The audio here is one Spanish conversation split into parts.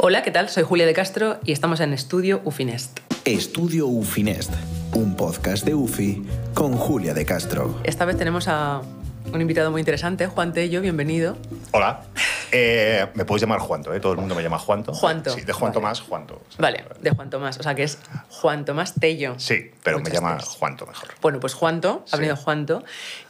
Hola, ¿qué tal? Soy Julia de Castro y estamos en Estudio Ufinest. Estudio Ufinest, un podcast de UFI con Julia de Castro. Esta vez tenemos a un invitado muy interesante, Juan Tello, bienvenido. Hola. Eh, me puedes llamar Juanto, ¿eh? todo el mundo me llama Juanto. Juanto. Sí, de Juan Vale. Tomás, Juanto. O sea, Vale, de Juan Tomás, o sea que es Juan Tomás Tello. Sí, pero Muchas me llama. Juanto mejor. Bueno, pues Juanto, ha Sí. venido Juanto,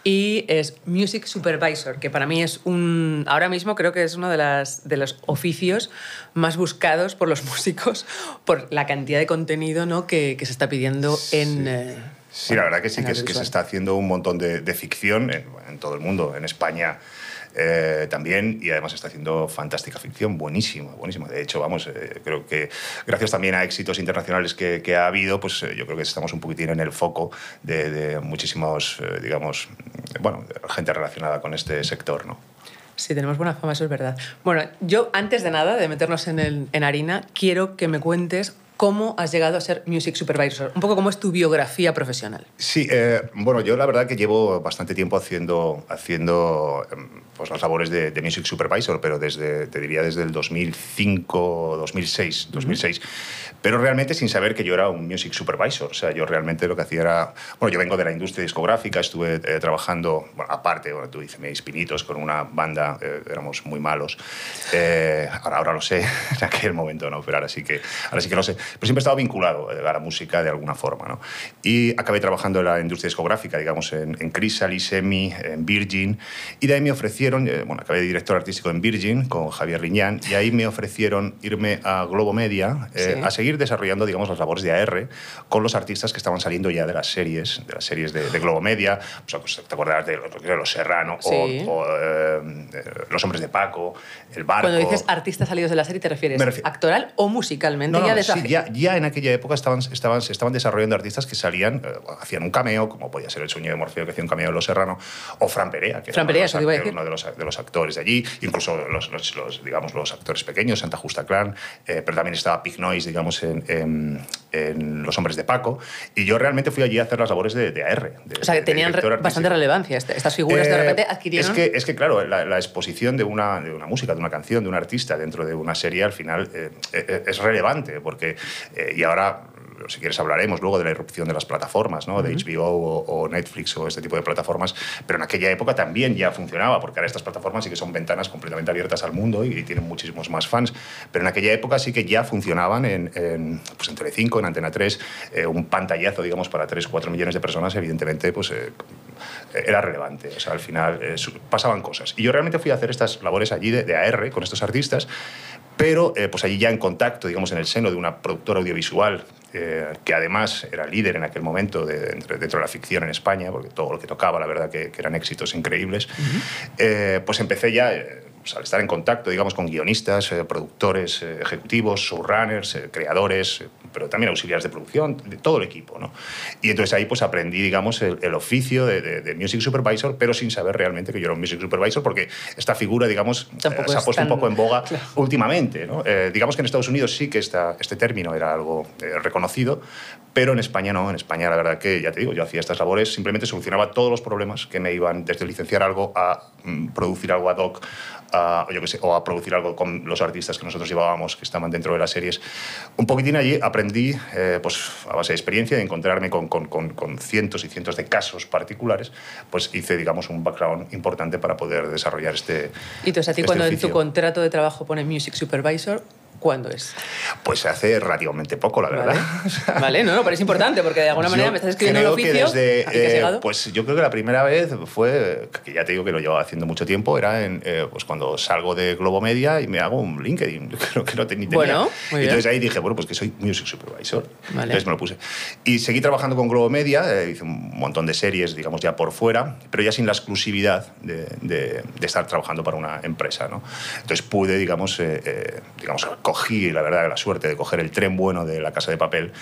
y es Music Supervisor, que para mí es un. Ahora mismo creo que es uno de, las, de los oficios más buscados por los músicos por la cantidad de contenido ¿no? que, que se está pidiendo en. eh, Sí, la verdad que sí, que, es, que se está haciendo un montón de, de ficción en, en todo el mundo, en España eh, también, y además está haciendo fantástica ficción, buenísima, buenísima. De hecho, vamos, eh, creo que gracias también a éxitos internacionales que, que ha habido, pues eh, yo creo que estamos un poquitín en el foco de, de muchísimos, digamos, bueno, gente relacionada con este sector, ¿no? Sí, tenemos buena fama, eso es verdad. Bueno, yo antes de nada, de meternos en, el, en harina, quiero que me cuentes cómo has llegado a ser Music Supervisor. Un poco cómo es tu biografía profesional. Sí, eh, bueno, yo la verdad que llevo bastante tiempo haciendo, haciendo em, pues, las labores de, de Music Supervisor, pero desde, te diría desde el 2005, 2006, 2006. Pero realmente sin saber que yo era un Music Supervisor. O sea, yo realmente lo que hacía era... Bueno, yo vengo de la industria discográfica, estuve eh, trabajando, bueno, aparte, bueno, tú dices, mis pinitos, con una banda, eh, éramos muy malos. Eh, ahora, ahora lo sé, en aquel momento no, pero ahora sí que, ahora sí que lo sé. Pero siempre he estado vinculado eh, a la música de alguna forma. ¿no? Y acabé trabajando en la industria discográfica, digamos, en, en Chrysalis, EMI, en Virgin. Y de ahí me ofrecieron, eh, bueno, acabé de director artístico en Virgin con Javier Liñán, y ahí me ofrecieron irme a Globo Media eh, Sí. a seguir desarrollando, digamos, las labores de AR con los artistas que estaban saliendo ya de las series, de las series de, de Globo Media. O sea, pues, te acordarás de, de Los Serrano o- Sí. o, eh, eh, Los Hombres de Paco, El Barco. Cuando dices artistas salidos de la serie, ¿te refieres actoral o musicalmente? No, no, ya de sí, ya, ya en aquella época estaban, estaban, se estaban desarrollando artistas que salían, eh, hacían un cameo, como podía ser el sueño de Morfeo, que hacía un cameo en Los Serrano, o Fran Perea, que Fran era uno de Perea, los de los, de los actores de allí, incluso los, los- los, digamos, los actores pequeños, Santa Justa Clan, eh, pero también estaba Pig Noise, digamos, en, en- en Los Hombres de Paco, y yo realmente fui allí a hacer las labores de, de AR. de- O sea, que tenían director re- artístico. bastante relevancia. este- Estas figuras de Eh, repente adquirieron... Es que, es que claro, la, la exposición de una, de una música, de una canción, de un artista dentro de una serie, al final eh, eh, es relevante, porque, eh, y ahora, si quieres, hablaremos luego de la irrupción de las plataformas, ¿no? de HBO o, o Netflix o este tipo de plataformas, pero en aquella época también ya funcionaba, porque ahora estas plataformas sí que son ventanas completamente abiertas al mundo y, y tienen muchísimos más fans, pero en aquella época sí que ya funcionaban en, en, pues en Telecinco, en Antena 3, eh, un pantallazo, digamos, para 3 4 millones de personas, evidentemente, pues... eh, era relevante. O sea, al final eh, pasaban cosas. Y yo realmente fui a hacer estas labores allí de, de AR con estos artistas, pero eh, pues allí ya en contacto, digamos, en el seno de una productora audiovisual eh, que además era líder en aquel momento de- dentro de la ficción en España, porque todo lo que tocaba, la verdad, que, que eran éxitos increíbles, eh, pues empecé ya... pues, al estar en contacto, digamos, con guionistas, eh, productores eh, ejecutivos, showrunners, eh, creadores, eh, pero también auxiliares de producción, de todo el equipo, ¿no? Y entonces ahí pues aprendí, digamos, el, el oficio de, de- de Music Supervisor, pero sin saber realmente que yo era un Music Supervisor, porque esta figura, digamos, se ha es puesto tan- un poco en boga Claro. últimamente, ¿no? Digamos que en Estados Unidos sí que esta, este término era algo reconocido, pero en España no. En España, la verdad que, ya te digo, yo hacía estas labores, simplemente solucionaba todos los problemas que me iban desde licenciar algo a mm, producir algo ad hoc, a, o yo qué sé, o a producir algo con los artistas que nosotros llevábamos, que estaban dentro de las series. Un poquitín allí aprendí, eh, pues a base de experiencia, de encontrarme con, con- con- con cientos y cientos de casos particulares, pues hice, digamos, un background importante para poder desarrollar este Y entonces a ti este cuando en tu contrato de trabajo pone Music Supervisor, ¿cuándo es? Pues hace relativamente poco, la verdad. Vale, vale no, no, pero es importante porque de alguna manera Yo me estás escribiendo un creo que oficio desde, que has eh, pues yo creo que la primera vez fue, que ya te digo que lo llevaba haciendo mucho tiempo, era en, eh, pues cuando salgo de Globo Media y me hago un LinkedIn. Creo que no tenía. Bueno, muy bien. Entonces ahí dije, bueno, pues que soy Music Supervisor. Vale. Entonces me lo puse. Y seguí trabajando con Globo Media, eh, hice un montón de series, digamos, ya por fuera, pero ya sin la exclusividad de, de- de estar trabajando para una empresa, ¿no? Entonces pude, digamos, eh, eh, digamos, cogí, la verdad, la suerte de coger el tren bueno de la Casa de Papel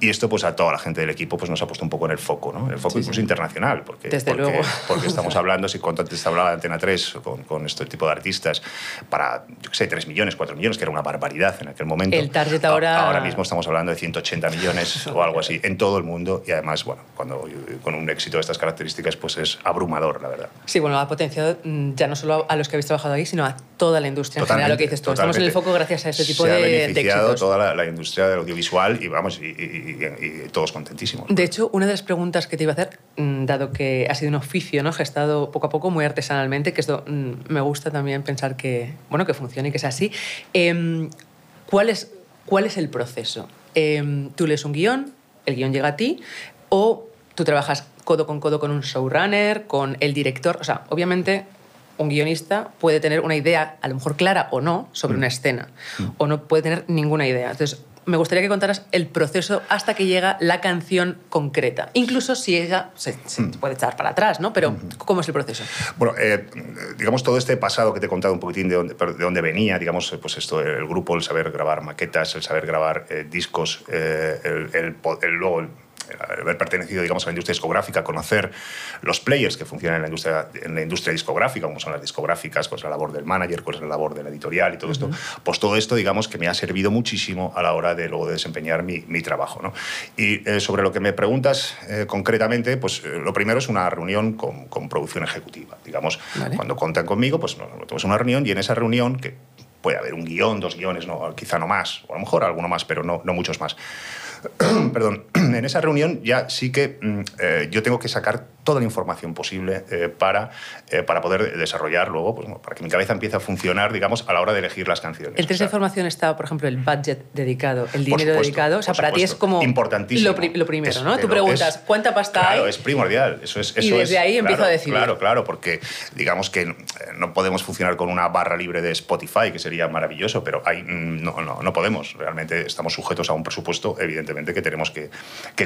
y esto, pues a toda la gente del equipo, pues nos ha puesto un poco en el foco, ¿no? El foco Sí, incluso sí. internacional, porque, Desde porque, luego. porque estamos hablando, si cuando antes te hablaba de Antena 3 con, con este tipo de artistas, para, yo qué sé, 3 millones, 4 millones, que era una barbaridad en aquel momento. El target A- ahora- Ahora mismo estamos hablando de 180 millones o algo así en todo el mundo y además, bueno, cuando con un éxito de estas características, pues es abrumador, la verdad. Sí, bueno, ha potenciado mm, ya no solo a los que habéis trabajado ahí, sino a toda la industria en general, lo que dices tú. Estamos en el totalmente. foco gracias a este tipo se de, ha beneficiado toda la, la industria del audiovisual y vamos, y, y- y- y todos contentísimos. De hecho, una de las preguntas que te iba a hacer, mm, dado que ha sido un oficio ¿no? gestado poco a poco, muy artesanalmente, que esto mm, me gusta también pensar que, bueno, que funcione y que sea así, ¿cuál, es, ¿cuál es el proceso? Em, tú lees un guion, el guion llega a ti, o tú trabajas codo con codo con un showrunner, con el director, o sea, obviamente un guionista puede tener una idea, a lo mejor clara o no, sobre una escena, o no puede tener ninguna idea. Entonces, me gustaría que contaras el proceso hasta que llega la canción concreta. Incluso si ella se, se puede echar para atrás, ¿no? Pero, ¿cómo es el proceso? Bueno, eh, digamos, todo este pasado que te he contado un poquitín de dónde, de dónde venía, digamos, eh, pues esto, el grupo, el saber grabar maquetas, el saber grabar eh, discos, eh, el, el el- luego el haber pertenecido, digamos, a la industria discográfica, conocer los players que funcionan en la industria, en la industria discográfica, como son las discográficas, cuál es la labor del manager, cuál es la labor de la editorial y todo esto, pues todo esto, digamos, que me ha servido muchísimo a la hora de luego de desempeñar mi, mi trabajo. ¿no? Y eh, sobre lo que me preguntas eh, concretamente, pues eh, lo primero es una reunión con, con producción ejecutiva. Digamos, Vale. cuando contan conmigo, pues nos tenemos una reunión y en esa reunión, que puede haber un guion, dos guiones, no, quizá no más, o a lo mejor alguno más, pero no, no muchos más. Perdón, en esa reunión ya sí que mm, eh, yo tengo que sacar toda la información posible eh, para, eh, para poder desarrollar luego, pues, para que mi cabeza empiece a funcionar, digamos, a la hora de elegir las canciones. Entre O sea, esa información está, por ejemplo, el budget dedicado, el dinero supuesto, dedicado. O sea, para ti es como Importantísimo. Lo, pri- lo primero, Es- ¿no? Tú preguntas, es- ¿cuánta pasta Claro, hay? es primordial. Eso es, Y eso desde es- ahí empiezo claro, a decidir. Claro, claro, porque digamos que eh, no podemos funcionar con una barra libre de Spotify, que sería maravilloso, pero mm, no, no, no podemos. Realmente estamos sujetos a un presupuesto, evidentemente, que tenemos que,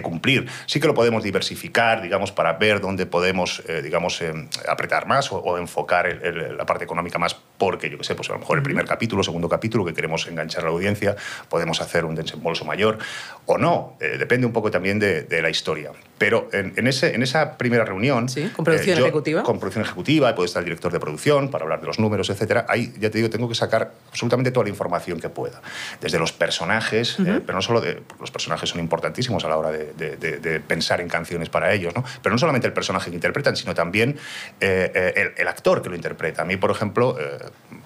cumplir. Sí que lo podemos diversificar, digamos, para ver dónde podemos, eh, digamos, eh, apretar más o, enfocar la parte económica más, porque, yo qué sé, pues a lo mejor el primer capítulo, segundo capítulo, que queremos enganchar a la audiencia, podemos hacer un desembolso mayor o no. Eh, depende un poco también de, de la historia. Pero en, en ese, en esa primera reunión... Sí, con producción eh, yo- ejecutiva. Con producción ejecutiva, puede estar el director de producción para hablar de los números, etcétera. Ahí, ya te digo, tengo que sacar absolutamente toda la información que pueda. Desde los personajes, eh, pero no solo de... Los personajes son importantísimos a la hora de, de- de- de pensar en canciones para ellos, ¿no? Pero no solamente el personaje que interpretan, sino también el, el actor que lo interpreta. A mí, por ejemplo...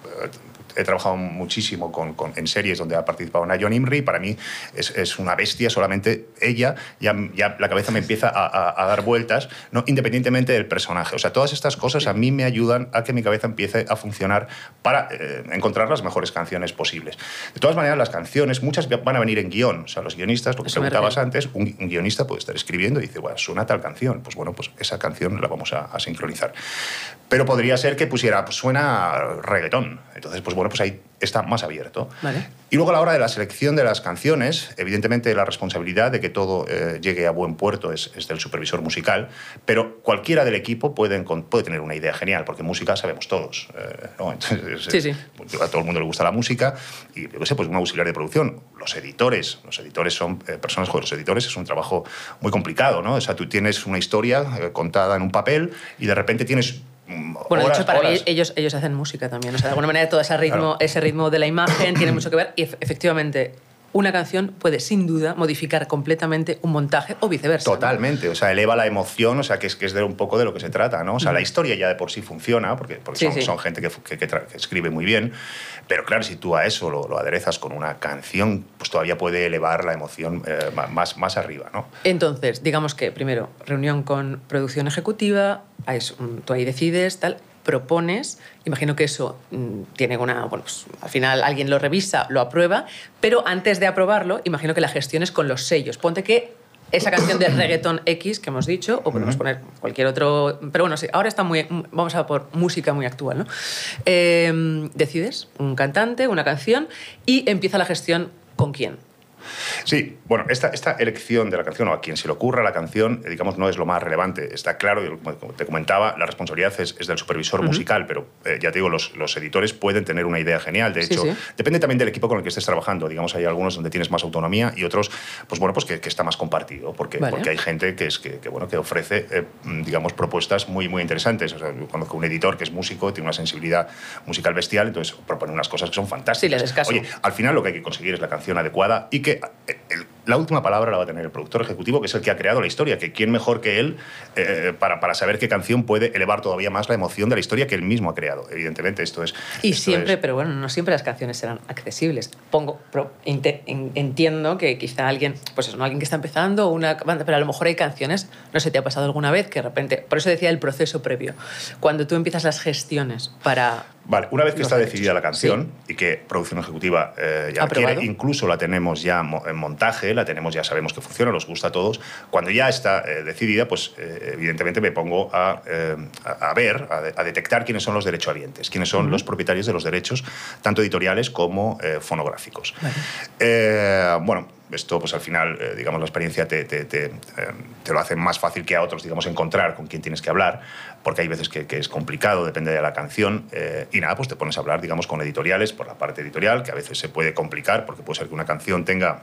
But. He trabajado muchísimo con, con- en series donde ha participado Nayon Imri. Para mí es, es una bestia, solamente ella, ya, ya la cabeza me empieza a, a- a dar vueltas, ¿no? independientemente del personaje. O sea, todas estas cosas a mí me ayudan a que mi cabeza empiece a funcionar para eh, encontrar las mejores canciones posibles. De todas maneras, las canciones, muchas van a venir en guion. O sea, los guionistas, lo que Eso preguntabas antes, un, un guionista puede estar escribiendo y dice, bueno, suena tal canción. Pues bueno, pues esa canción la vamos a, a sincronizar. Pero podría ser que pusiera, pues suena reggaetón. Entonces, pues bueno, pues ahí está más abierto. Vale. Y luego a la hora de la selección de las canciones, evidentemente la responsabilidad de que todo eh, llegue a buen puerto es, es del supervisor musical, pero cualquiera del equipo puede, tener una idea genial, porque música sabemos todos. eh, ¿no? Entonces, Sí, sí. A todo el mundo le gusta la música y, yo qué sé, pues un auxiliar de producción. Los editores, los editores son eh, personas, los editores es un trabajo muy complicado, ¿no? O sea, tú tienes una historia eh, contada en un papel y de repente tienes Bueno, horas, de hecho, para horas. mí ellos, ellos hacen música también. O sea, de alguna manera todo ese ritmo, Claro. ese ritmo de la imagen tiene mucho que ver y ef- efectivamente una canción puede sin duda modificar completamente un montaje o viceversa. ¿no? Totalmente, o sea, eleva la emoción, o sea, que es, que es de un poco de lo que se trata, ¿no? O sea, la historia ya de por sí funciona, porque, porque Sí, son, sí. son gente que, que- que escribe muy bien, pero claro, si tú a eso lo, aderezas con una canción, pues todavía puede elevar la emoción eh, más, más arriba, ¿no? Entonces, digamos que primero, reunión con producción ejecutiva, un- tú ahí decides, tal, propones, imagino que eso mm, tiene una, bueno, pues, al final alguien lo revisa, lo aprueba, pero antes de aprobarlo, imagino que la gestión es con los sellos. Ponte que esa canción de reggaeton X que hemos dicho, o podemos poner cualquier otro, pero bueno, sí, ahora está muy, vamos a por música muy actual, ¿no? Eh, decides un cantante, una canción, y empieza la gestión con quién. Sí, bueno, esta, esta elección de la canción o a quien se le ocurra la canción, eh, digamos, no es lo más relevante. Está claro, como te comentaba, la responsabilidad es, es del supervisor musical, pero eh, ya te digo, los, los editores pueden tener una idea genial. De Sí, hecho, sí. depende también del equipo con el que estés trabajando. Digamos, hay algunos donde tienes más autonomía y otros, pues bueno, pues que, que está más compartido, porque, Vale. porque hay gente que, es, que, que, bueno, que ofrece, eh, digamos, propuestas muy, muy interesantes. O sea, yo conozco un editor que es músico, tiene una sensibilidad musical bestial, entonces propone unas cosas que son fantásticas. Sí, le haces caso. Oye, al final lo que hay que conseguir es la canción adecuada y que eh, el- la última palabra la va a tener el productor ejecutivo, que es el que ha creado la historia, que quién mejor que él eh, para, para, saber qué canción puede elevar todavía más la emoción de la historia que él mismo ha creado. Evidentemente, esto es... Y esto siempre, es- pero bueno, no siempre las canciones serán accesibles. Pongo, pro- inte- en- entiendo que quizá alguien, pues eso, ¿no? alguien que está empezando, una banda, pero a lo mejor hay canciones, no sé, te ha pasado alguna vez que de repente, por eso decía el proceso previo, cuando tú empiezas las gestiones para... Vale, una vez que está derechos. decidida la canción y que producción ejecutiva eh, ya la quiere, incluso la tenemos ya en montaje, la tenemos ya sabemos que funciona, nos gusta a todos. Cuando ya está eh, decidida, pues eh, evidentemente me pongo a, a- a ver, a, de- a detectar quiénes son los derechohabientes, quiénes son los propietarios de los derechos, tanto editoriales como fonográficos. Bueno, esto pues al final, digamos, la experiencia te, te- te, te lo hace más fácil que a otros, digamos, encontrar con quién tienes que hablar, porque hay veces que, que es complicado, depende de la canción, eh, y nada, pues te pones a hablar, digamos, con editoriales, por la parte editorial, que a veces se puede complicar, porque puede ser que una canción tenga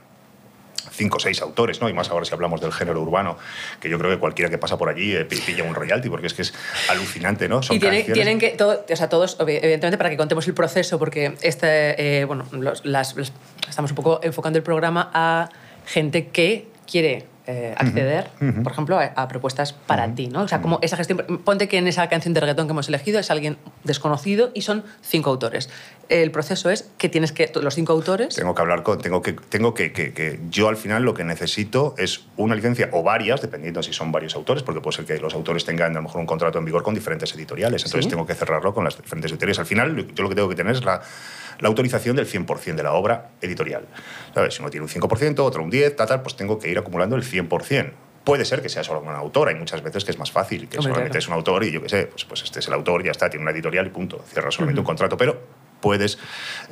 cinco o seis autores, ¿no? Y más ahora si hablamos del género urbano, que yo creo que cualquiera que pasa por allí eh, pi- pilla un royalty, porque es que es alucinante, ¿no? Son y tienen que, todo, o sea, todos, evidentemente, para que contemos el proceso, porque este, eh, bueno, los- las- los- estamos un poco enfocando el programa a gente que quiere eh, acceder, por ejemplo, a, a propuestas para ti, ¿no? O sea, como esa gestión... Ponte que en esa canción de reggaetón que hemos elegido es alguien desconocido y son cinco autores. El proceso es que tienes que... Los cinco autores... Tengo que hablar con. Tengo que. Tengo que, que- que yo al final lo que necesito es una licencia o varias, dependiendo si son varios autores, porque puede ser que los autores tengan a lo mejor un contrato en vigor con diferentes editoriales. Entonces Sí. tengo que cerrarlo con las diferentes editoriales. Al final, yo lo que tengo que tener es la, la autorización del 100% de la obra editorial. ¿Sabes? Si uno tiene un 5%, otro un 10%, tal, tal, pues tengo que ir acumulando el 100%. Puede ser que sea solo un autor, hay muchas veces que es más fácil, que Hombre, solamente claro. es un autor y yo qué sé, pues, pues este es el autor, ya está, tiene una editorial y punto, cierra solamente un contrato, pero puedes,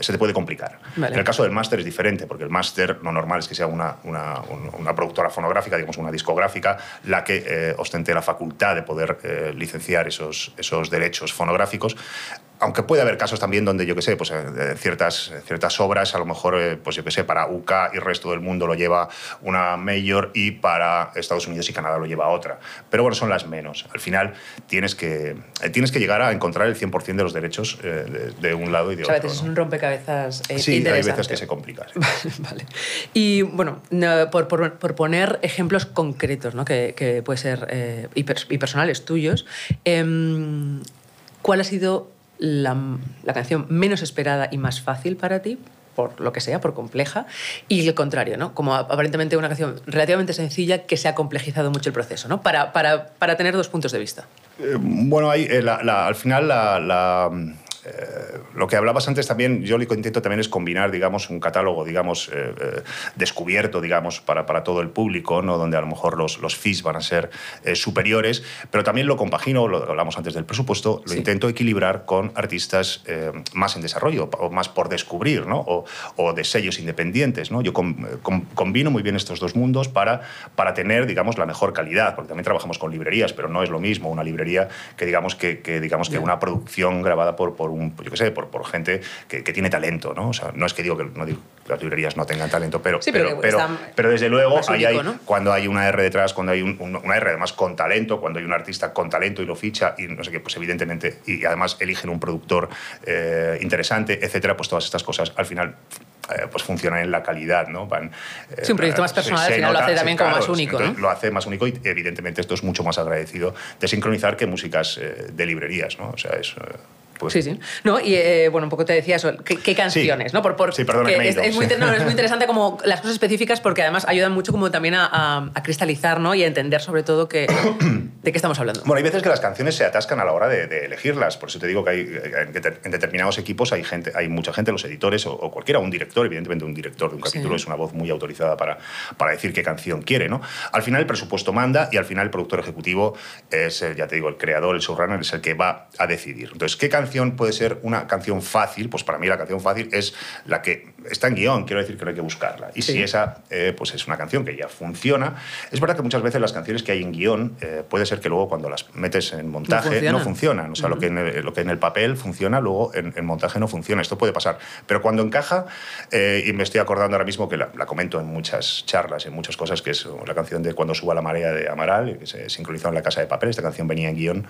se te puede complicar. Vale. En el caso del máster es diferente, porque el máster lo normal es que sea una, una, un- una productora fonográfica, digamos una discográfica, la que eh, ostente la facultad de poder eh, licenciar esos, esos derechos fonográficos. Aunque puede haber casos también donde, yo qué sé, pues eh, ciertas, ciertas obras, a lo mejor, eh, pues yo qué sé, para UK y el resto del mundo lo lleva una mayor y para Estados Unidos y Canadá lo lleva otra. Pero bueno, son las menos. Al final tienes que, eh, tienes que llegar a encontrar el 100% de los derechos eh, de, de un lado y de O sea, a otro. veces es un rompecabezas eh, Sí, hay veces que se complica. sí. vale. Y bueno, no, por, por- por poner ejemplos concretos, ¿no? que, que puede ser eh, y personales tuyos, em, ¿cuál ha sido la, la canción menos esperada y más fácil para ti? por lo que sea, por compleja, y el contrario, ¿no? Como aparentemente una canción relativamente sencilla que se ha complejizado mucho el proceso, ¿no? Para, para, para tener dos puntos de vista. Eh, bueno, ahí, eh, al final la, eh, lo que hablabas antes también, yo lo que intento también es combinar, digamos, un catálogo, digamos, eh, eh, descubierto, digamos, para, para todo el público, ¿no? donde a lo mejor los, los fees van a ser eh, superiores, pero también lo compagino, lo hablamos antes del presupuesto, lo Sí. intento equilibrar con artistas más en desarrollo o más por descubrir, ¿no? o, o de sellos independientes. ¿no? Yo com- com- combino muy bien estos dos mundos para, para tener, digamos, la mejor calidad, porque también trabajamos con librerías, pero no es lo mismo una librería que, digamos, que, que, digamos, que una producción grabada por, por un, yo qué sé, por, por gente que, que tiene talento, ¿no? O sea, no es que digo que no digo que las librerías no tengan talento, pero, Sí, pero pero, pero, desde luego más ahí único, hay, ¿no? cuando hay una R detrás, cuando hay un- un- una R además con talento, cuando hay un artista con talento y lo ficha y no sé qué, pues evidentemente, y además eligen un productor eh, interesante, etcétera, pues todas estas cosas al final eh, pues funcionan en la calidad, ¿no? Van, eh, Sí, un proyecto más personal se al final lo hace sí, también como claro, más único, ¿no? Lo hace más único y evidentemente esto es mucho más agradecido de sincronizar que músicas eh, de librerías, ¿no? O sea, es... pues, Sí, sí. No, y eh, bueno, un poco te decía eso, ¿qué, qué canciones? ¿no? Por, por- Sí, perdona, que he es, ido, es muy, sí. no, es muy interesante como las cosas específicas porque además ayudan mucho como también a, a- a cristalizar ¿no? y a entender sobre todo que, de qué estamos hablando. Bueno, hay veces que las canciones se atascan a la hora de, de elegirlas. Por eso te digo que hay, en, det- en determinados equipos hay, gente, hay mucha gente, los editores o, o cualquiera, un director, evidentemente un director de un capítulo Sí. es una voz muy autorizada para, para decir qué canción quiere. ¿no? Al final el presupuesto manda y al final el productor ejecutivo es, ya te digo, el creador, el showrunner, es el que va a decidir. Entonces, ¿qué canción puede ser una canción fácil? Pues para mí la canción fácil es la que está en guion, quiero decir que no hay que buscarla. Y Sí. si esa eh, pues es una canción que ya funciona, es verdad que muchas veces las canciones que hay en guion eh, puede ser que luego cuando las metes en montaje no funcionan. funcionan. O sea, lo, que en el, lo que en el papel funciona, luego en, en montaje no funciona. Esto puede pasar. Pero cuando encaja, eh, y me estoy acordando ahora mismo que la, la comento en muchas charlas, en muchas cosas, que es la canción de Cuando suba la marea de Amaral, que se sincronizó en la casa de papel. Esta canción venía en guion.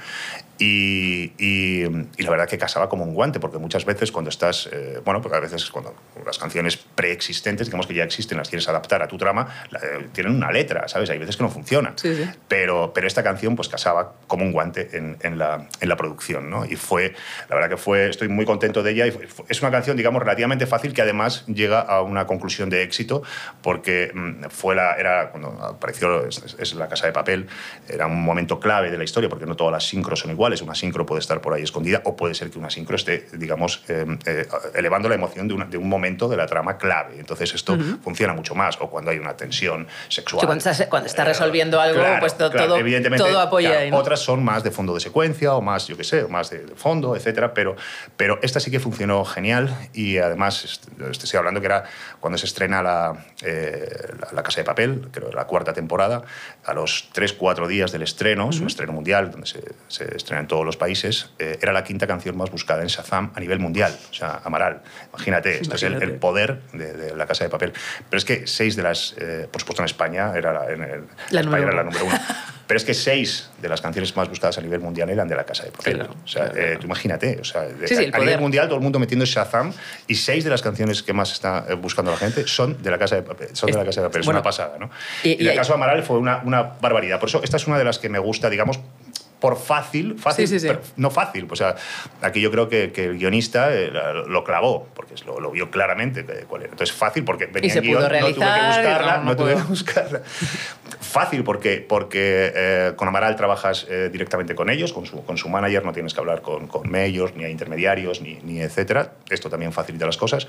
Y, y- y la verdad que casaba como un guante, porque muchas veces cuando estás, eh, bueno, porque a veces cuando las canciones preexistentes, digamos que ya existen, las quieres adaptar a tu trama, eh, tienen una letra, ¿sabes? Hay veces que no funciona. Sí, sí. Pero, pero esta canción pues casaba como un guante en, en la, en la producción, ¿no? Y fue, la verdad que fue, estoy muy contento de ella y fue- fue- es una canción, digamos, relativamente fácil que además llega a una conclusión de éxito porque mm, fue la, era, cuando apareció es, es- es La Casa de Papel, era un momento clave de la historia porque no todas las sincros son iguales, una sincro puede estar por ahí escondida o puede ser que una sincro esté, digamos, eh, eh, elevando la emoción de, una- de un momento de la trama clave. Entonces esto funciona mucho más o cuando hay una tensión sexual. Sí, cuando estás- cuando estás resolviendo algo, pues to- todo- evidentemente, todo apoya claro, ahí, ¿no? Otras son más de fondo de secuencia o más, yo qué sé, o más de, de fondo, etcétera, pero, pero esta sí que funcionó genial y además est- te estoy hablando que era cuando se estrena la, eh, la, La Casa de Papel, creo la cuarta temporada, a los 3-4 días del estreno, es un estreno mundial donde se, se estrena en todos los países, eh, era la quinta canción más buscada en Shazam a nivel mundial, o sea, Amaral. Imagínate, esto es el, Imagínate. el poder de, de La Casa de Papel. Pero es que seis de las, eh, por supuesto en España, era la, en el- La España era la número uno. Pero es que seis de las canciones más buscadas a nivel mundial eran de la Casa de Papel. Claro, o sea, claro, eh, claro. tú imagínate, o sea, Sí, sí, el a nivel mundial todo el mundo metiendo Shazam y seis de las canciones que más está eh, buscando la gente son de la Casa de Papel. Son de la Casa de Papel. Es Bueno, una pasada, ¿no? y- Y, y el hay- caso de Amaral fue una, una barbaridad. Por eso esta es una de las que me gusta, digamos, por fácil, fácil, Sí, sí, sí. pero no fácil. O sea, aquí yo creo que, que el guionista eh, lo clavó, porque lo, lo vio claramente cuál era. Entonces, fácil porque venía se guion, pudo no tuve que realizar, y buscarla, no, no, no tuve que buscarla. Fácil porque, porque eh, con Amaral trabajas eh, directamente con ellos, con su, con su manager, no tienes que hablar con, con medios, ni a intermediarios, ni, ni etcétera. Esto también facilita las cosas.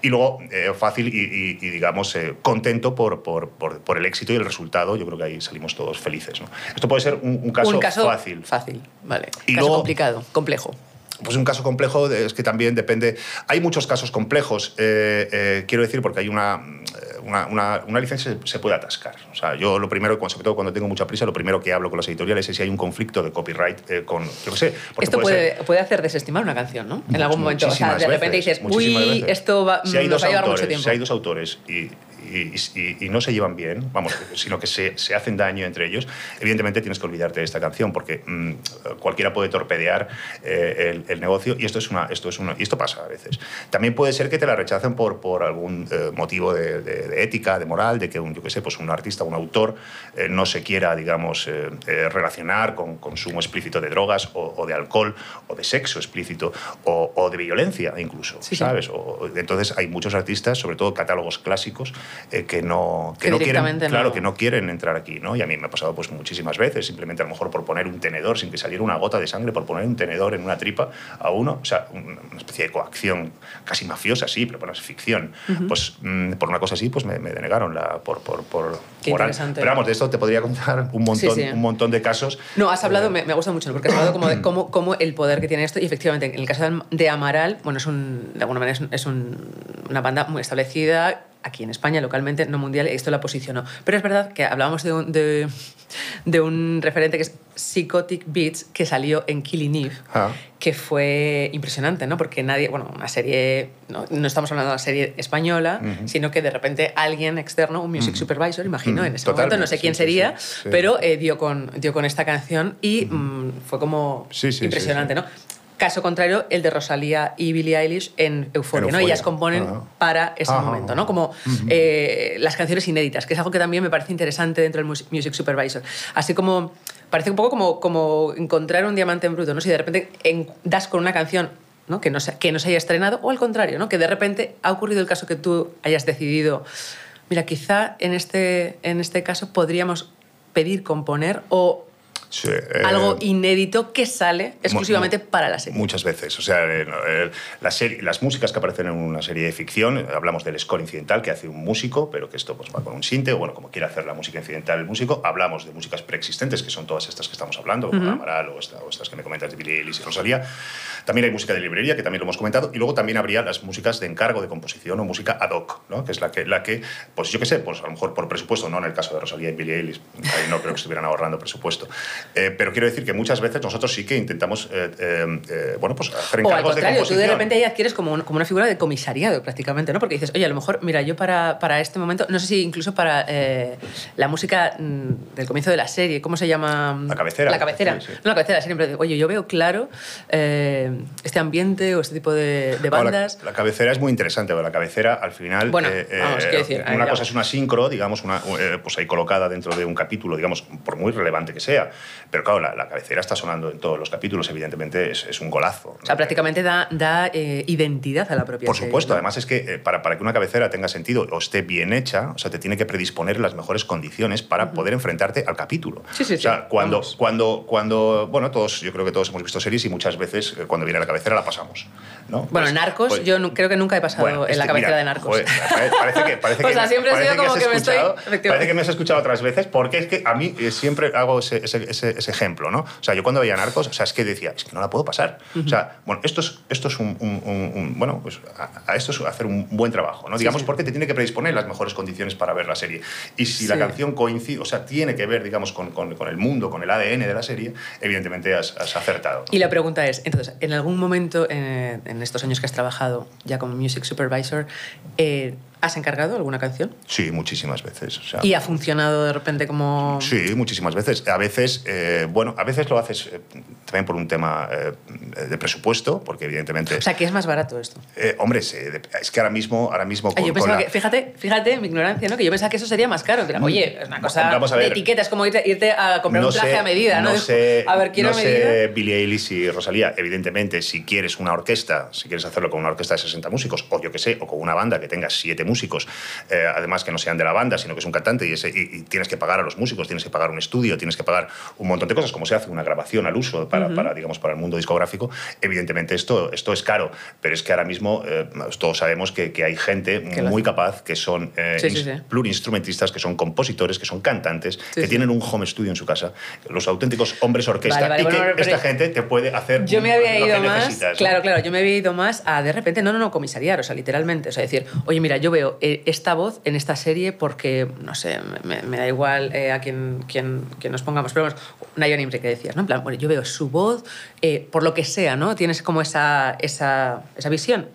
Y luego, eh, fácil y, y- y, digamos, contento por, por, por, por el éxito y el resultado. Yo creo que ahí salimos todos felices. ¿no? Esto puede ser un, un caso, un caso fácil. Fácil, vale. Y caso luego- complicado, complejo. Pues un caso complejo es que también depende. Hay muchos casos complejos, eh, eh, quiero decir, porque hay una, una, una, una licencia se, se puede atascar. O sea, yo lo primero, sobre todo cuando tengo mucha prisa, lo primero que hablo con las editoriales es si hay un conflicto de copyright eh, con, yo qué sé. porque Esto puede puede, puede hacer desestimar una canción, ¿no? En algún momento. O sea, de repente veces, dices, uy, veces. esto va, si hay nos dos va a llevar autores, mucho tiempo. Si hay dos autores y, y, y- y no se llevan bien, vamos, sino que se, se hacen daño entre ellos, evidentemente tienes que olvidarte de esta canción porque mm, cualquiera puede torpedear eh, el, el negocio y esto es una, esto es una, y esto pasa a veces. También puede ser que te la rechacen por, por algún eh, motivo de, de- de ética, de moral, de que un, yo qué sé, pues un artista, un autor eh, no se quiera, digamos, relacionar con consumo explícito de drogas o, o de alcohol o de sexo explícito o, o de violencia incluso, Sí, sí. ¿sabes? O- entonces hay muchos artistas, sobre todo catálogos clásicos, eh, que no, que Que no quieren, no. claro, que no quieren entrar aquí, ¿no? Y a mí me ha pasado pues muchísimas veces, simplemente a lo mejor por poner un tenedor sin que saliera una gota de sangre, por poner un tenedor en una tripa a uno, o sea, un- una especie de coacción casi mafiosa, sí, pero bueno, es ficción. Pues mm, por una cosa así, pues me, me denegaron la por por, por Qué moral. interesante. Pero vamos, de esto te podría contar un montón, Sí, sí. un montón de casos. No, has hablado, Eh, me, me gusta mucho, porque has hablado como de cómo, cómo el poder que tiene esto. Y efectivamente, en el caso de Amaral, bueno, es un, de alguna manera es, un- es un- una banda muy establecida aquí en España, localmente, no mundial, y esto la posicionó. Pero es verdad que hablábamos de un, de, de un referente que es Psychotic Beats, que salió en Killing Eve, Ah. que fue impresionante, ¿no? Porque nadie, bueno, una serie, no, no estamos hablando de una serie española, sino que de repente alguien externo, un music supervisor, imagino, en ese momento, no sé quién sí, sería, sí, sí. pero eh, dio, con, dio con esta canción y mm, fue como Sí, sí, sí, impresionante. ¿no? Caso contrario, el de Rosalía y Billie Eilish en Euphoria, ¿no? Ellas componen Ajá. para ese Ajá. momento, ¿no? Como eh, las canciones inéditas, que es algo que también me parece interesante dentro del mus- Music Supervisor. Así como, parece un poco como, como encontrar un diamante en bruto, ¿no? Si de repente en- das con una canción ¿no? Que, no se, que no se haya estrenado, o al contrario, ¿no? Que de repente ha ocurrido el caso que tú hayas decidido, mira, quizá en este, en este caso podríamos pedir componer o Sí, eh, algo inédito que sale exclusivamente para la serie. Muchas veces. O sea, eh, eh, la serie- las músicas que aparecen en una serie de ficción, eh, hablamos del score incidental que hace un músico, pero que esto pues, va con un sinte, o bueno, como quiera hacer la música incidental el músico. Hablamos de músicas preexistentes, que son todas estas que estamos hablando, como Amaral o, esta- o estas que me comentas de Billie Eilish y Rosalía. También hay música de librería, que también lo hemos comentado, y luego también habría las músicas de encargo de composición o música ad hoc, ¿no? que es la que, la que, pues yo qué sé, pues a lo mejor por presupuesto, no en el caso de Rosalía y Billie Eilish, ahí no creo que estuvieran ahorrando presupuesto, Eh, pero quiero decir que muchas veces nosotros sí que intentamos, eh, eh, bueno, pues hacer O al encargos de contrario, tú de repente ahí adquieres como, un- como una figura de comisariado prácticamente, ¿no? Porque dices, oye, a lo mejor, mira, yo para, para este momento, no sé si incluso para la música mm, del comienzo de la serie, ¿cómo se llama? La cabecera. La cabecera. Sí, sí. No, la cabecera de la serie, pero, oye, yo veo claro eh, este ambiente o este tipo de, de bandas. La, la, cabecera es muy interesante, porque la cabecera al final. Bueno, eh, vamos, eh, decir, una cosa es una sincro, digamos, una, eh, pues ahí colocada dentro de un capítulo, digamos, por muy relevante que sea. Pero claro, la, la cabecera está sonando en todos los capítulos, evidentemente es, es un golazo. O sea, prácticamente da, da identidad a la propia Por serie, supuesto, ¿no? además es que para, para que una cabecera tenga sentido o esté bien hecha, o sea, te tiene que predisponer las mejores condiciones para uh -huh. poder enfrentarte al capítulo. Sí, sí, o sea, sí. cuando, cuando, cuando, bueno, todos, yo creo que todos hemos visto series y muchas veces eh, cuando viene la cabecera la pasamos. ¿no? Bueno, Pues- Narcos, pues- yo creo que nunca he pasado bueno, en este- la cabecera mira, de Narcos. joder, parece que, parece O sea, siempre parece sido como que me estoy-. Parece que me has escuchado otras veces, porque es que a mí eh, siempre hago ese, ese- ese- ese ejemplo, ¿no? O sea, yo cuando veía Narcos, o sea, es que decía, es que no la puedo pasar. O sea, bueno, esto es, esto es un, un- un- un- bueno, pues a, a esto es hacer un buen trabajo, ¿no? Sí, Digamos, sí. porque te tiene que predisponer las mejores condiciones para ver la serie. Y si la canción coincide, o sea, tiene que ver, digamos, con, con- con el mundo, con el ADN de la serie, evidentemente has, has acertado. ¿no? Y la pregunta es, entonces, ¿en algún momento eh, en estos años que has trabajado ya como music supervisor, eh, has encargado alguna canción? Sí, muchísimas veces. o sea, ¿Y ha funcionado de repente como...? Sí, muchísimas veces. A veces, eh, bueno, a veces lo haces eh, también por un tema eh, de presupuesto, porque evidentemente... O sea, que es más barato esto. hombre, es que ahora mismo, ahora mismo con, yo con pensaba la- que, fíjate, fíjate mi ignorancia, ¿no? Que yo pensaba que eso sería más caro. Oye, es una cosa Vamos a ver. de etiqueta, es como irte, irte a comprar un traje sé- a medida, ¿no? Sé, a ver, quiero no sé medida. Billie Eilish y Rosalía. Evidentemente, si quieres una orquesta, si quieres hacerlo con una orquesta de 60 músicos, o yo que sé, o con una banda que tenga 7 músicos, eh, además que no sean de la banda, sino que es un cantante y, ese- y- y tienes que pagar a los músicos, tienes que pagar un estudio, tienes que pagar un montón de cosas, como se hace una grabación al uso para, para, digamos, para el mundo discográfico. Evidentemente, esto, esto es caro, pero es que ahora mismo eh, todos sabemos que, que hay gente Que muy capaz, que son eh, Sí, sí, ins- sí. plurinstrumentistas, que son compositores, que son cantantes, que tienen un home studio en su casa, los auténticos hombres orquesta, Vale, vale, y que bueno, esta gente te puede hacer Yo me había lo ido que más, necesitas, ¿no? claro, claro, yo me había ido más a de repente, no, no, no, comisariar, o sea, literalmente, o sea, decir, oye, mira, yo veo eh, esta voz en esta serie porque, no sé, me, me da igual eh, a quién, quién, quién nos pongamos, pero vamos, Nayon Imre que decías, ¿no? En plan, bueno, yo veo su voz, eh, por lo que sea, ¿no? Tienes como esa, esa, esa visión.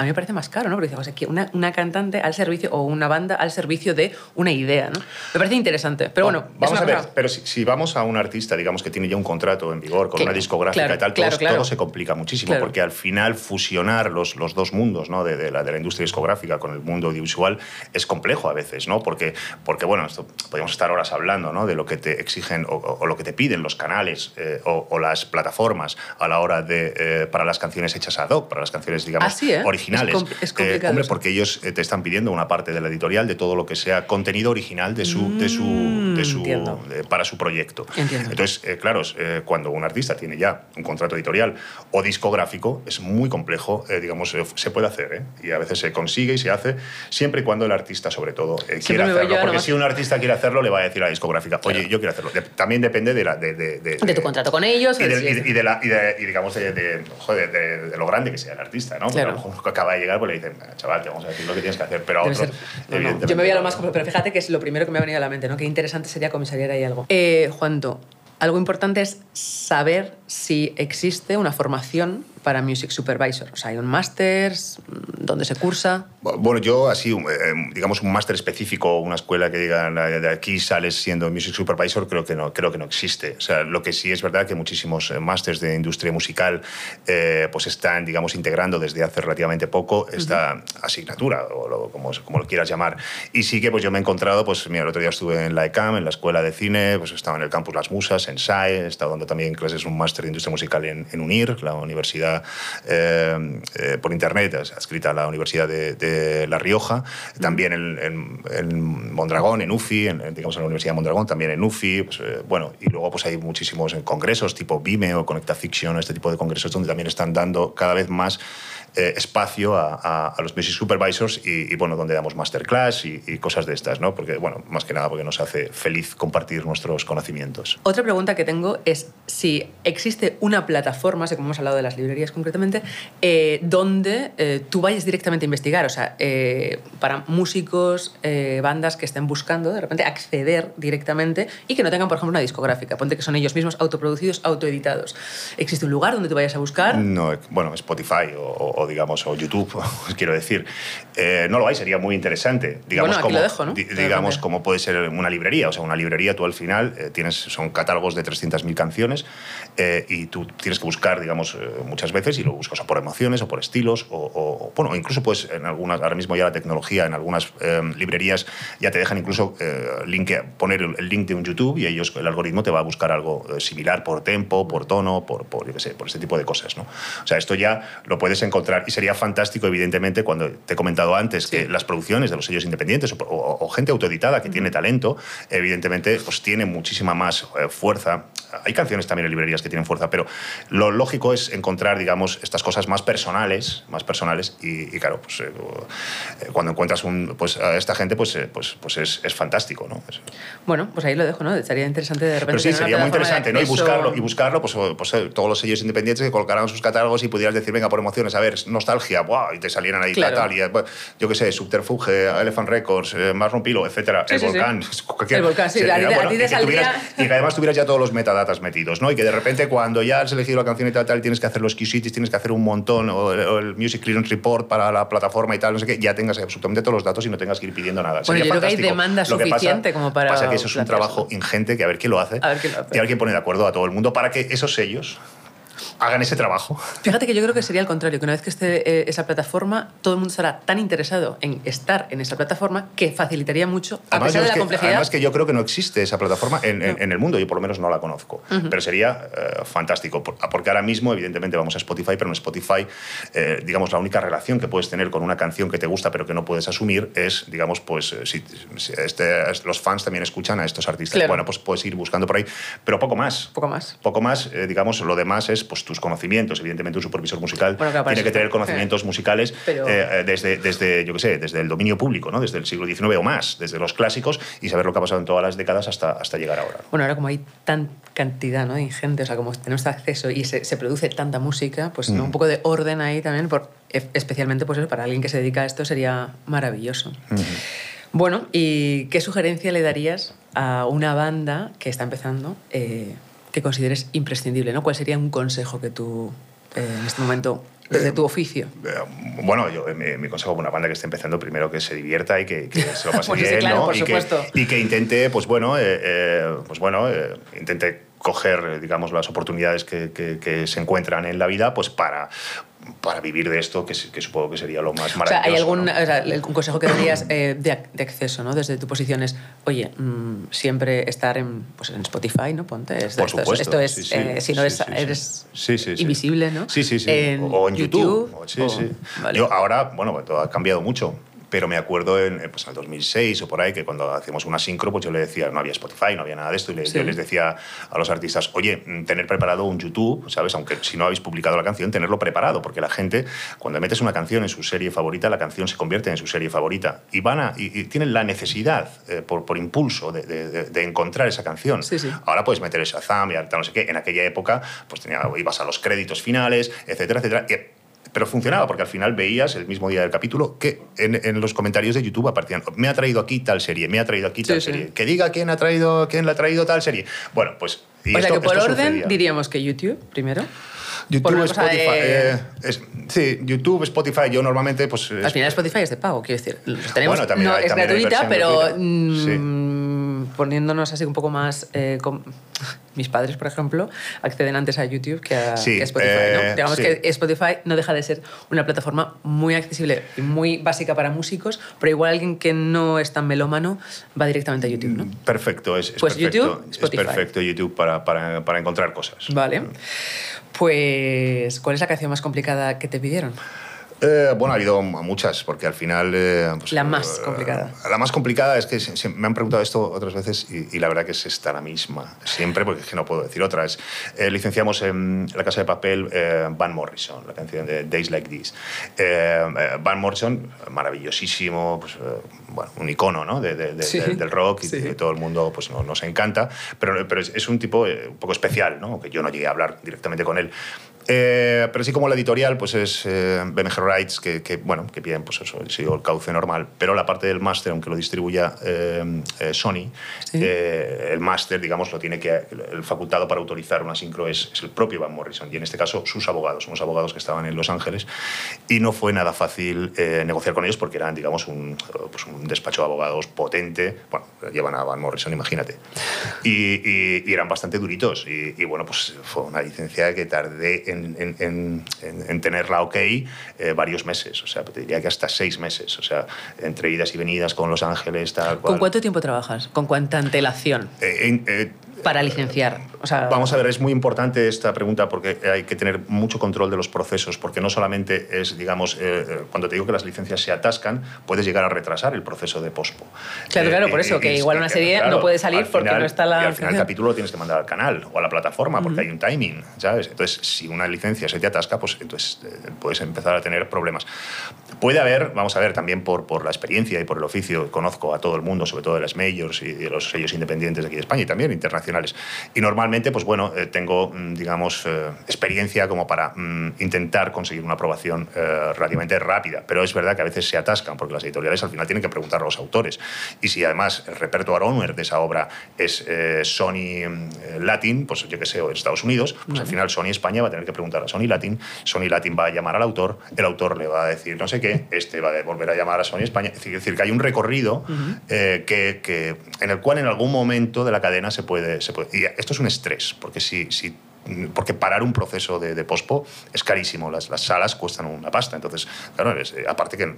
A mí me parece más caro, ¿no? Porque dices, o sea, que una, una cantante al servicio o una banda al servicio de una idea, ¿no? Me parece interesante, pero bueno, es vamos a ver, cosa- pero si, si vamos a un artista, digamos, que tiene ya un contrato en vigor con Claro, una discográfica claro, y tal, claro, todo, claro. todo se complica muchísimo, porque al final fusionar los, los dos mundos ¿no? de, de la, de la industria discográfica con el mundo audiovisual es complejo a veces, ¿no? Porque, porque bueno, esto, podemos estar horas hablando ¿no? de lo que te exigen o, o- o lo que te piden los canales eh, o, o las plataformas a la hora de, eh, para las canciones hechas ad hoc, para las canciones, digamos, ¿eh? Originales. Es Eh, complicado hombre, porque ellos eh, te están pidiendo una parte de la editorial de todo lo que sea contenido original de su, de su, Mm, de su, entiendo. eh, para su proyecto. Entiendo. Entonces, eh, claro, eh, cuando un artista tiene ya un contrato editorial o discográfico, es muy complejo, eh, digamos, eh, se puede hacer, ¿eh? y a veces se consigue y se hace, siempre y cuando el artista, sobre todo, quiera hacerlo. Porque si un artista quiere hacerlo, le va a decir a la discográfica, oye, yo quiero hacerlo. De- también depende de, la, de, de, de- De tu contrato con ellos, Y, de y de- y de la- y de- digamos, de, de- joder, de- de lo grande que sea el artista, ¿no? Porque Claro. a lo mejor acaba de llegar, pues le dicen, chaval, te vamos a decir lo que tienes que hacer, pero a Debe otro, ser- no, no. Yo me voy a lo más complejo, pero fíjate que es lo primero que me ha venido a la mente, ¿no? Qué interesante sería comisariar ahí algo. Eh, Juanto, algo importante es saber si existe una formación para Music Supervisor. O sea, hay un máster, donde se cursa. Bueno, yo así, eh, digamos, un máster específico, una escuela que digan "Eh, de aquí sales siendo music supervisor, creo que no, creo que no existe. O sea, lo que sí es verdad que muchísimos eh, másters de industria musical eh, pues están, digamos, integrando desde hace relativamente poco esta asignatura, o lo- como, como lo quieras llamar. Y sí que pues yo me he encontrado, pues mira, el otro día estuve en la ECAM, en la escuela de cine, pues estaba en el campus Las Musas, en SAE, he estado dando también clases, un máster de industria musical en, en UNIR, la universidad eh, eh, por internet, adscrita a la Universidad de, La Rioja, también en, Mondragón, en UFI, en, digamos en la Universidad de Mondragón, también en UFI, pues, eh, bueno, y luego pues hay muchísimos congresos tipo Vimeo, Conecta Fiction, este tipo de congresos donde también están dando cada vez más eh, espacio a, a- a los music supervisors y, y, bueno, donde damos masterclass y, y cosas de estas, ¿no? Porque, bueno, más que nada porque nos hace feliz compartir nuestros conocimientos. Otra pregunta que tengo es si existe una plataforma, sé como hemos hablado de las librerías concretamente, eh, donde eh, tú vayas directamente a investigar, o sea, para músicos, bandas que estén buscando de repente acceder directamente y que no tengan, por ejemplo, una discográfica. Ponte que son ellos mismos autoproducidos, autoeditados. ¿Existe un lugar donde tú vayas a buscar? No, bueno, Spotify o, o o, digamos, o YouTube, quiero decir. Eh, no lo hay, sería muy interesante. Digamos, Bueno, aquí como, lo dejo, ¿no? di- digamos, como puede ser una librería. O sea, una librería tú al final eh, tienes, son catálogos de 300.000 canciones eh, y tú tienes que buscar, digamos, muchas veces y lo buscas o por emociones o por estilos o, o- bueno, incluso pues en algunas, ahora mismo ya la tecnología en algunas eh, librerías ya te dejan incluso linke- poner el, link de un YouTube y ellos, el algoritmo te va a buscar algo similar por tempo, por tono, por, por, yo qué sé, por este tipo de cosas, ¿no? O sea, esto ya lo puedes encontrar y sería fantástico, evidentemente, cuando te he comentado antes que las producciones de los sellos independientes o, o- o gente autoeditada que tiene talento, evidentemente, pues tiene muchísima más eh, fuerza. Hay canciones también en librerías que tienen fuerza, pero lo lógico es encontrar, digamos, estas cosas más personales, más personales y, y claro, pues eh, eh, cuando encuentras un, pues, a esta gente, pues, eh, pues, pues es, es fantástico, ¿no? Es- Bueno, pues ahí lo dejo, ¿no? Estaría interesante de repente. pero sí, sería muy interesante, ¿no? Y buscarlo, y buscarlo pues, pues, eh, todos los sellos independientes que colocaran sus catálogos y pudieras decir, venga, por emociones, a ver, nostalgia, ¡buah! y te salieran ahí Claro. tal, y, eh, bueno, yo qué sé, Subterfuge, Elephant Records, eh, Marlon Pilo, etcétera, Sí, El sí, sí. Volcán, cualquier- El Volcán, sí, sería, a ti te- saldría- y que además tuvieras ya todos los metadatas metidos, ¿no? Y que de repente cuando ya has elegido la canción y tal, tal, tienes que hacer los QCities, tienes que hacer un montón, o el, o el Music Clearance Report para la plataforma y tal, no sé qué, ya tengas absolutamente todos los datos y no tengas que ir pidiendo nada. Bueno, Sería yo creo que hay fantástico. demanda Lo que pasa- suficiente como para Pasa que eso es un trabajo ingente que a ver quién lo hace. A ver quién lo hace. Y a ver quién pone de acuerdo a todo el mundo para que esos sellos hagan ese trabajo. Fíjate que yo creo que sería al contrario, que una vez que esté eh, esa plataforma, todo el mundo estará tan interesado en estar en esa plataforma que facilitaría mucho, a Además, pesar yo de la que, complejidad. además que yo creo que no existe esa plataforma en, en- en el mundo, yo por lo menos no la conozco, pero sería eh, fantástico, por- porque ahora mismo evidentemente vamos a Spotify, pero en Spotify, eh, digamos, la única relación que puedes tener con una canción que te gusta pero que no puedes asumir es, digamos, pues eh, si, si este- los fans también escuchan a estos artistas. Claro. Bueno, pues puedes ir buscando por ahí, pero poco más. Poco más. Poco más, eh, digamos, lo demás es pues, tus conocimientos. Evidentemente, un supervisor musical Bueno, claro, para tiene que tener conocimientos musicales Pero- eh, eh, desde, desde, yo qué sé, desde el dominio público, ¿no? desde el siglo XIX o más, desde los clásicos y saber lo que ha pasado en todas las décadas hasta, hasta llegar ahora. ¿no? Bueno, ahora como hay tan cantidad ¿no? de ingente, o sea, como tenemos acceso y se, se produce tanta música, pues Mm. ¿no? un poco de orden ahí también, por, e- especialmente pues eso, para alguien que se dedica a esto sería maravilloso. Bueno, ¿y qué sugerencia le darías a una banda que está empezando eh, que consideres imprescindible? ¿no? ¿Cuál sería un consejo que tú, eh, en este momento, desde tu oficio? Eh, Bueno, yo, eh, mi, mi consejo para una banda que esté empezando, primero que se divierta y que, que se lo pase Pues sí, bien, claro, ¿no? por y, que, supuesto. y que intente, pues bueno, eh, eh, pues bueno, eh, intente coger, eh, digamos, las oportunidades que, que- que se encuentran en la vida, pues para, para vivir de esto, que, que supongo que sería lo más O sea, maravilloso. ¿hay algún ¿no? o sea, el- un consejo que darías eh, de, de acceso, ¿no? Desde tu posición es, oye, mm, siempre estar en, pues en Spotify, ¿no? Ponte. Esto, Por esto es- supuesto. Esto es, sí, sí, eh, si no sí, eres, invisible, ¿no? Sí, sí, sí. En o en YouTube. YouTube, Sí, o- sí. vale. Yo ahora, bueno, todo ha cambiado mucho. Pero me acuerdo en, eh, pues en el 2006 o por ahí que cuando hacíamos una sincro, pues yo le decía, no había Spotify, no había nada de esto, y le- Sí. yo les decía a los artistas, oye, mm, tener preparado un YouTube, ¿sabes? Aunque si no habéis publicado la canción, tenerlo preparado, porque la gente, cuando metes una canción en su serie favorita, la canción se convierte en su serie favorita. Y van a, y, y tienen la necesidad, eh, por, por impulso, de, de- encontrar esa canción. Sí, sí. Ahora puedes meter esa Shazam y tal, no sé qué. En aquella época, pues tenía, ibas a los créditos finales, etcétera, etcétera. y- pero funcionaba porque al final veías el mismo día del capítulo que en, en los comentarios de YouTube aparecían me ha traído aquí tal serie, me ha traído aquí tal Sí, sí. serie, que diga quién ha traído quién le ha traído tal serie. Bueno, pues y o sea, que por orden sucedía. diríamos que YouTube primero. YouTube, Spotify, de- eh, es- sí, YouTube, Spotify, yo normalmente pues Al final Spotify es de pago, quiero decir. Tenemos, Bueno, también no, es también gratuita, pero gratuita. mm, poniéndonos así un poco más... eh, com- mis padres, por ejemplo, acceden antes a YouTube que a, Sí, que a Spotify. eh, ¿no? Digamos sí. que Spotify no deja de ser una plataforma muy accesible y muy básica para músicos, pero igual alguien que no es tan melómano va directamente a YouTube, ¿no? perfecto, es, es Pues perfecto, YouTube, es Spotify. perfecto YouTube para, para, para encontrar cosas. Vale. Pues, ¿cuál es la canción más complicada que te pidieron? Eh, bueno, ha habido muchas, porque al final... eh, pues, La más eh, complicada. La más complicada es que se- se- me han preguntado esto otras veces y, y la verdad que es esta la misma, siempre, porque es que no puedo decir otra. Es, eh, licenciamos en La Casa de Papel eh, Van Morrison, la canción de Days Like This. Eh, Van Morrison, maravillosísimo, pues, bueno, un icono ¿no? de- de- de- Sí. del, rock y Sí. que todo el mundo pues, no- nos encanta, pero, pero es, es un tipo un poco especial, ¿no? que yo no llegué a hablar directamente con él. Eh, pero sí como la editorial, pues es eh, BMG Rights, que, que, bueno, que bien, pues eso, sigo el cauce normal. Pero la parte del máster, aunque lo distribuya eh, eh Sony, Sí. el máster, digamos, lo tiene que... El facultado para autorizar una sincro es, es el propio Van Morrison. Y en este caso, sus abogados, unos abogados que estaban en Los Ángeles. Y no fue nada fácil negociar con ellos porque eran, digamos, un, pues un despacho de abogados potente. Bueno, llevan a Van Morrison, imagínate. Y, y- y eran bastante duritos. Y, y, bueno, pues fue una licencia que tardé en, en- en- en- en tenerla ok eh, varios meses. O sea, te diría que hasta seis meses. O sea, entre idas y venidas con Los Ángeles, tal cual. ¿Con cuánto tiempo trabajas? ¿Con cuánta antelación Eh, eh, para licenciar? O sea, Vamos a ver, es muy importante esta pregunta porque hay que tener mucho control de los procesos, porque no solamente es, digamos, eh, eh, cuando te digo que las licencias se atascan, puedes llegar a retrasar el proceso de pospo. Claro, claro, por eso, que igual una serie no puede salir al porque no está la Y al final el capítulo lo tienes que mandar al canal o a la plataforma porque hay un timing, ¿sabes? Entonces, si una licencia se te atasca, pues entonces eh, puedes empezar a tener problemas. Puede haber, vamos a ver, también por, por la experiencia y por el oficio, conozco a todo el mundo, sobre todo de las majors y de los sellos independientes de aquí de España y también internacionales. Y normalmente, pues bueno, eh, tengo, mm, digamos, eh, experiencia como para mm, intentar conseguir una aprobación eh, relativamente rápida. Pero es verdad que a veces se atascan porque las editoriales al final tienen que preguntar a los autores. Y si además el repertorio owner de esa obra es eh, Sony eh, Latin, pues yo que sé, o en Estados Unidos, pues al final Sony España va a tener que preguntar a Sony Latin, Sony Latin va a llamar al autor, el autor le va a decir no sé qué, este va a volver a llamar a Sony España. Es decir, que hay un recorrido eh, que, que- en el cual en algún momento de la cadena se puede... Se puede y esto es un estrés, porque si... si porque parar un proceso de, de pospo es carísimo, las, las salas cuestan una pasta. Entonces, claro, es- eh, aparte que, no,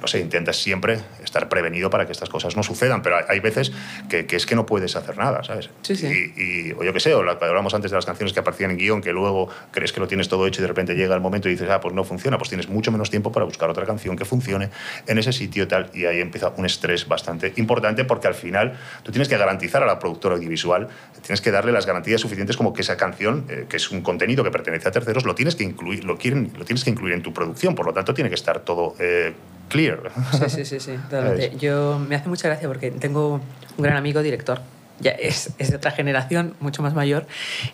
no sé, intentas siempre estar prevenido para que estas cosas no sucedan, pero hay, hay veces que, que es que no puedes hacer nada, ¿sabes? Sí, sí. Y, y- o yo qué sé, o la, hablamos antes de las canciones que aparecían en guion, que luego crees que lo tienes todo hecho y de repente llega el momento y dices, ah, pues no funciona, pues tienes mucho menos tiempo para buscar otra canción que funcione en ese sitio tal, y ahí empieza un estrés bastante importante porque al final tú tienes que garantizar a la productora audiovisual, tienes que darle las garantías suficientes como que esa canción, eh, que es un contenido que pertenece a terceros, lo tienes que incluir, lo quieren, lo tienes que incluir en tu producción, por lo tanto tiene que estar todo eh, clear. Sí, sí, sí, sí, totalmente. ¿Sabes? Yo me hace mucha gracia porque tengo un gran amigo director. Ya es, es de otra generación, mucho más mayor,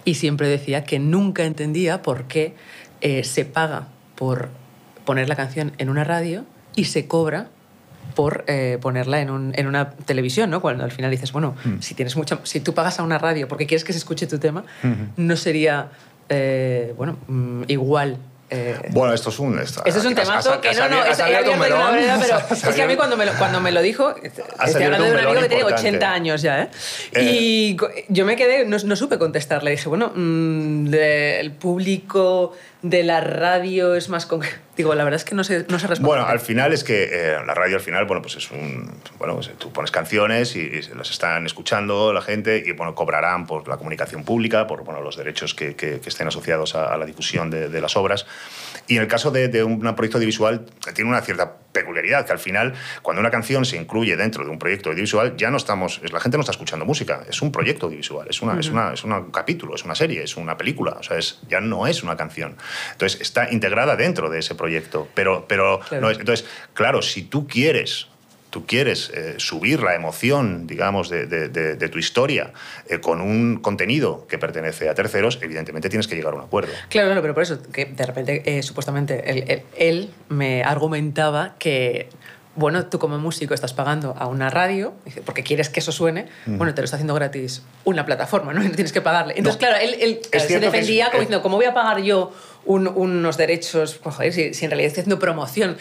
y siempre decía que nunca entendía por qué eh, se paga por poner la canción en una radio y se cobra por eh, ponerla en, un- en una televisión, ¿no? Cuando al final dices, bueno, Mm. si tienes mucha, si tú pagas a una radio porque quieres que se escuche tu tema, no sería, eh, bueno, mm, igual. eh, Bueno, esto es un... Esto, Esto es un temazo que no, no, es, abierto un abierto una vereda, pero es que a mí cuando me lo, cuando me lo dijo, estoy hablando de un un amigo que tiene importante. 80 años ya, ¿eh? Eh. Y yo me quedé, no, no supe contestarle, dije, bueno, mm, el público de la radio es más... con- Digo, la verdad es que no sé, no sé responder. Bueno, al final es que eh, la radio al final, bueno, pues es un... Bueno, pues tú pones canciones y, y las están escuchando la gente y, bueno, cobrarán por la comunicación pública, por bueno, los derechos que, que- estén asociados a, la difusión de las obras. Y en el caso de, de un proyecto audiovisual tiene una cierta peculiaridad, que al final, cuando una canción se incluye dentro de un proyecto audiovisual, ya no estamos... es- La gente no está escuchando música, es un proyecto audiovisual, es, una, es, una, es un capítulo, es una serie, es una película, o sea, es, ya no es una canción. Entonces, está integrada dentro de ese proyecto, pero, pero Claro. no es- entonces, claro, si tú quieres, tú quieres eh, subir la emoción, digamos, de, de- de- de tu historia eh, con un contenido que pertenece a terceros, evidentemente tienes que llegar a un acuerdo. Claro, claro, pero por eso, que de repente, eh, supuestamente, él, él- él me argumentaba que, bueno, tú como músico estás pagando a una radio, porque quieres que eso suene, Mm. bueno, te lo está haciendo gratis una plataforma, ¿no? Y no tienes que pagarle. Entonces, No. claro, él, se defendía es- como diciendo, ¿cómo voy a pagar yo un- unos derechos? Pues, joder, si, si en realidad estoy haciendo promoción.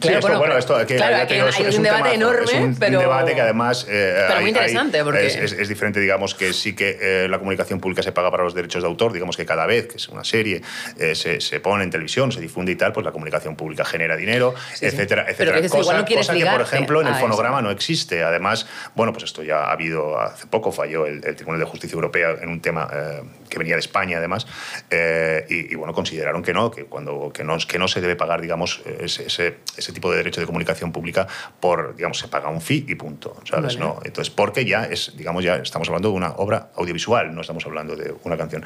Sí, esto, bueno, pero- esto claro, aquí digo, hay, es- un debate temazo, enorme, es un, pero... debate que además eh, Pero muy hay- interesante, porque- es, diferente, digamos, que sí que eh, la comunicación pública se paga para los derechos de autor, digamos que cada vez que es una serie eh, se, se pone en televisión, se difunde y tal, pues la comunicación pública genera dinero, Sí, sí. etcétera, Pero etcétera. que igual no cosa que, por ejemplo, en el fonograma eso. no existe. Además, bueno, pues esto ya ha habido, hace poco falló el, el Tribunal de Justicia Europea en un tema que venía de España, además, y, y, bueno, consideraron que no, que, cuando, que, no, que no se debe pagar, digamos, ese, ese, ese tipo de derecho de comunicación pública por, digamos, se paga un fee y punto, ¿sabes? Vale. ¿No? Entonces, porque ya es, digamos, ya estamos hablando de una obra audiovisual, no estamos hablando de una canción.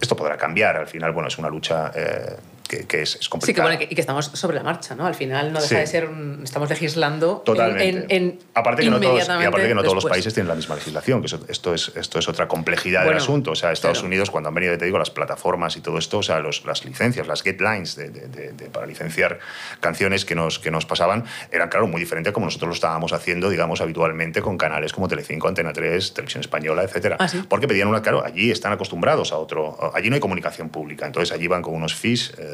Esto podrá cambiar, al final, bueno, es una lucha eh, que, que es, es Sí, que, bueno, que- y que estamos sobre la marcha, ¿no? Al final no deja Sí. de ser un- estamos legislando en- Totalmente. en, en- aparte que no todos, y aparte que no todos los países tienen la misma legislación, que eso- esto, es, esto es otra complejidad Bueno, del asunto. O sea, Estados claro. Unidos, cuando han venido, te digo, las plataformas y todo esto, o sea, los- las licencias, las guidelines de, de- de- de- para licenciar canciones que nos, que nos pasaban, eran, claro, muy diferentes a como nosotros lo estábamos haciendo, digamos, habitualmente con canales como Telecinco, Antena 3, Televisión Española, etcétera. Ah, ¿sí? Porque pedían una, claro, allí están acostumbrados a otro, allí no hay comunicación pública, entonces allí van con unos fees eh,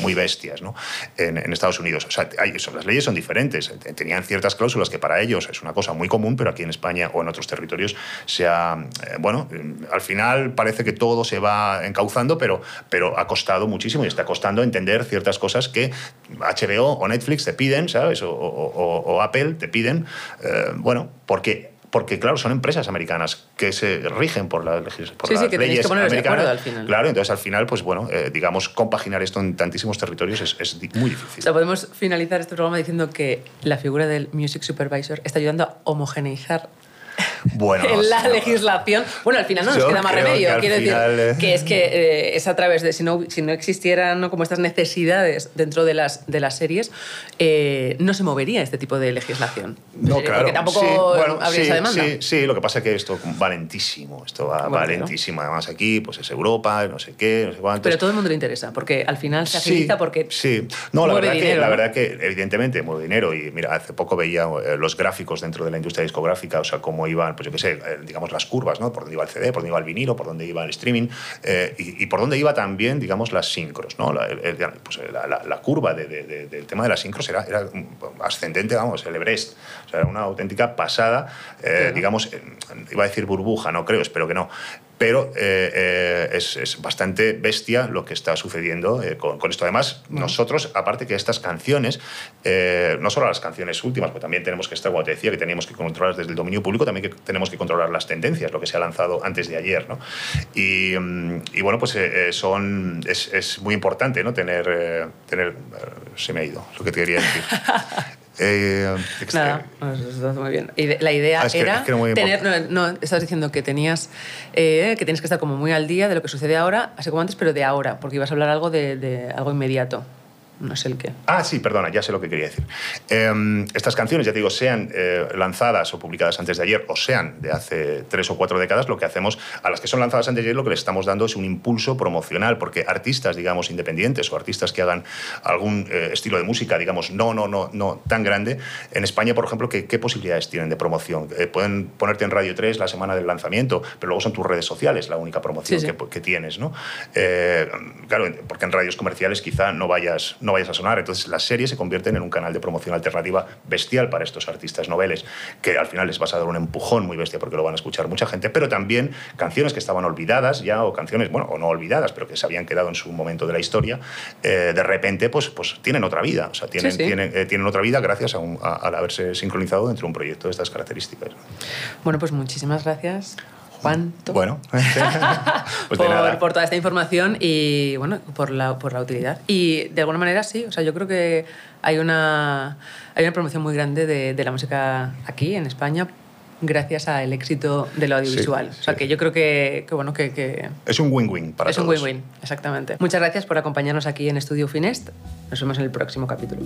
muy bestias, ¿no? En, Estados Unidos. O sea, las leyes son diferentes. Tenían ciertas cláusulas que para ellos es una cosa muy común, pero aquí en España o en otros territorios se ha, eh, bueno, eh, al final parece que todo se va encauzando, pero, pero ha costado muchísimo y está costando entender ciertas cosas que HBO o Netflix te piden, ¿sabes? O Apple te piden, eh, bueno, porque porque claro, son empresas americanas que se rigen por, la por Sí, sí, las que tenéis leyes que poneros de americanas. acuerdo al final. Claro, entonces al final, pues bueno, eh, digamos, compaginar esto en tantísimos territorios es, es muy O difícil. sea, podemos finalizar este programa diciendo que la figura del Music Supervisor está ayudando a homogeneizar Bueno, en la sí, legislación. Bueno, al final no nos queda más remedio. que Quiero final, decir que es que eh, es a través de, si no, si no existieran ¿no? como estas necesidades dentro de las, de las series, eh, no se movería este tipo de legislación. No, Eh, claro. Porque tampoco sí, bueno, habría sí, esa demanda. Sí, sí, lo que pasa es que esto va lentísimo. Esto va, Bueno, va claro. lentísimo. Además, aquí pues es Europa, no sé qué, no sé cuántos. Pero a todo el mundo le interesa, porque al final se agiliza porque Sí, no, la mueve verdad, que, la verdad que evidentemente mueve dinero y mira, hace poco veía eh, los gráficos dentro de la industria discográfica, o sea, cómo iban, pues yo qué sé, eh, digamos las curvas, ¿no? Por dónde iba el CD, por dónde iba el vinilo, por dónde iba el streaming eh, y, y por dónde iba también, digamos, las sincros, ¿no? La, el- el- pues, la- la- la curva de- de- de- del tema de las sincros era, era ascendente, vamos, el Everest, o sea, era una auténtica pasada, eh, digamos, iba a decir burbuja, no creo, espero que no. Pero eh, eh, es, es bastante bestia lo que está sucediendo eh, con, con esto. Además, nosotros, aparte que estas canciones, no solo las canciones últimas, pues también tenemos que estar, como te decía, que teníamos que controlar desde el dominio público, también que tenemos que controlar las tendencias, lo que se ha lanzado antes de ayer. ¿no? Y, mm, y bueno, pues son, es, es muy importante ¿no? tener, tener... se me ha ido lo que te quería decir. Eh, Nada, no, muy bien. La idea Ah, que- era que tener. No, no, estabas diciendo que tenías eh, que tienes que estar como muy al día de lo que sucede ahora, así como antes, pero de ahora, porque ibas a hablar algo de, de algo inmediato. No sé el qué. Ah, sí, perdona, ya sé lo que quería decir. Eh, estas canciones, ya te digo, sean eh, lanzadas o publicadas antes de ayer o sean de hace tres o cuatro décadas, lo que hacemos a las que son lanzadas antes de ayer, lo que les estamos dando es un impulso promocional, porque artistas, digamos, independientes o artistas que hagan algún eh, estilo de música, digamos, no, no, no, no tan grande, en España, por ejemplo, ¿qué, qué posibilidades tienen de promoción? Eh, pueden ponerte en Radio 3 la semana del lanzamiento, pero luego son tus redes sociales la única promoción Sí, sí. que, que tienes, ¿no? Claro, porque en radios comerciales quizá no vayas, no vayas a sonar. Entonces las series se convierten en un canal de promoción alternativa bestial para estos artistas noveles, que al final les vas a dar un empujón muy bestia porque lo van a escuchar mucha gente, pero también canciones que estaban olvidadas ya, o canciones, bueno, o no olvidadas, pero que se habían quedado en su momento de la historia, eh, de repente pues, pues tienen otra vida. O sea, tienen, Sí, sí. tienen, eh, tienen otra vida gracias a un- a- al haberse sincronizado dentro de un proyecto de estas características. Bueno, pues muchísimas gracias, Juan. Bueno, pues por, nada. por toda esta información y bueno, por la, por la utilidad. Y de alguna manera sí, o sea, yo creo que hay una, hay una promoción muy grande de, de la música aquí, en España, gracias al éxito de lo audiovisual. Sí, o sea, sí. que yo creo que, que bueno, que, que Es un win-win para es un todos. win-win, exactamente. Muchas gracias por acompañarnos aquí en Estudio Finest. Nos vemos en el próximo capítulo.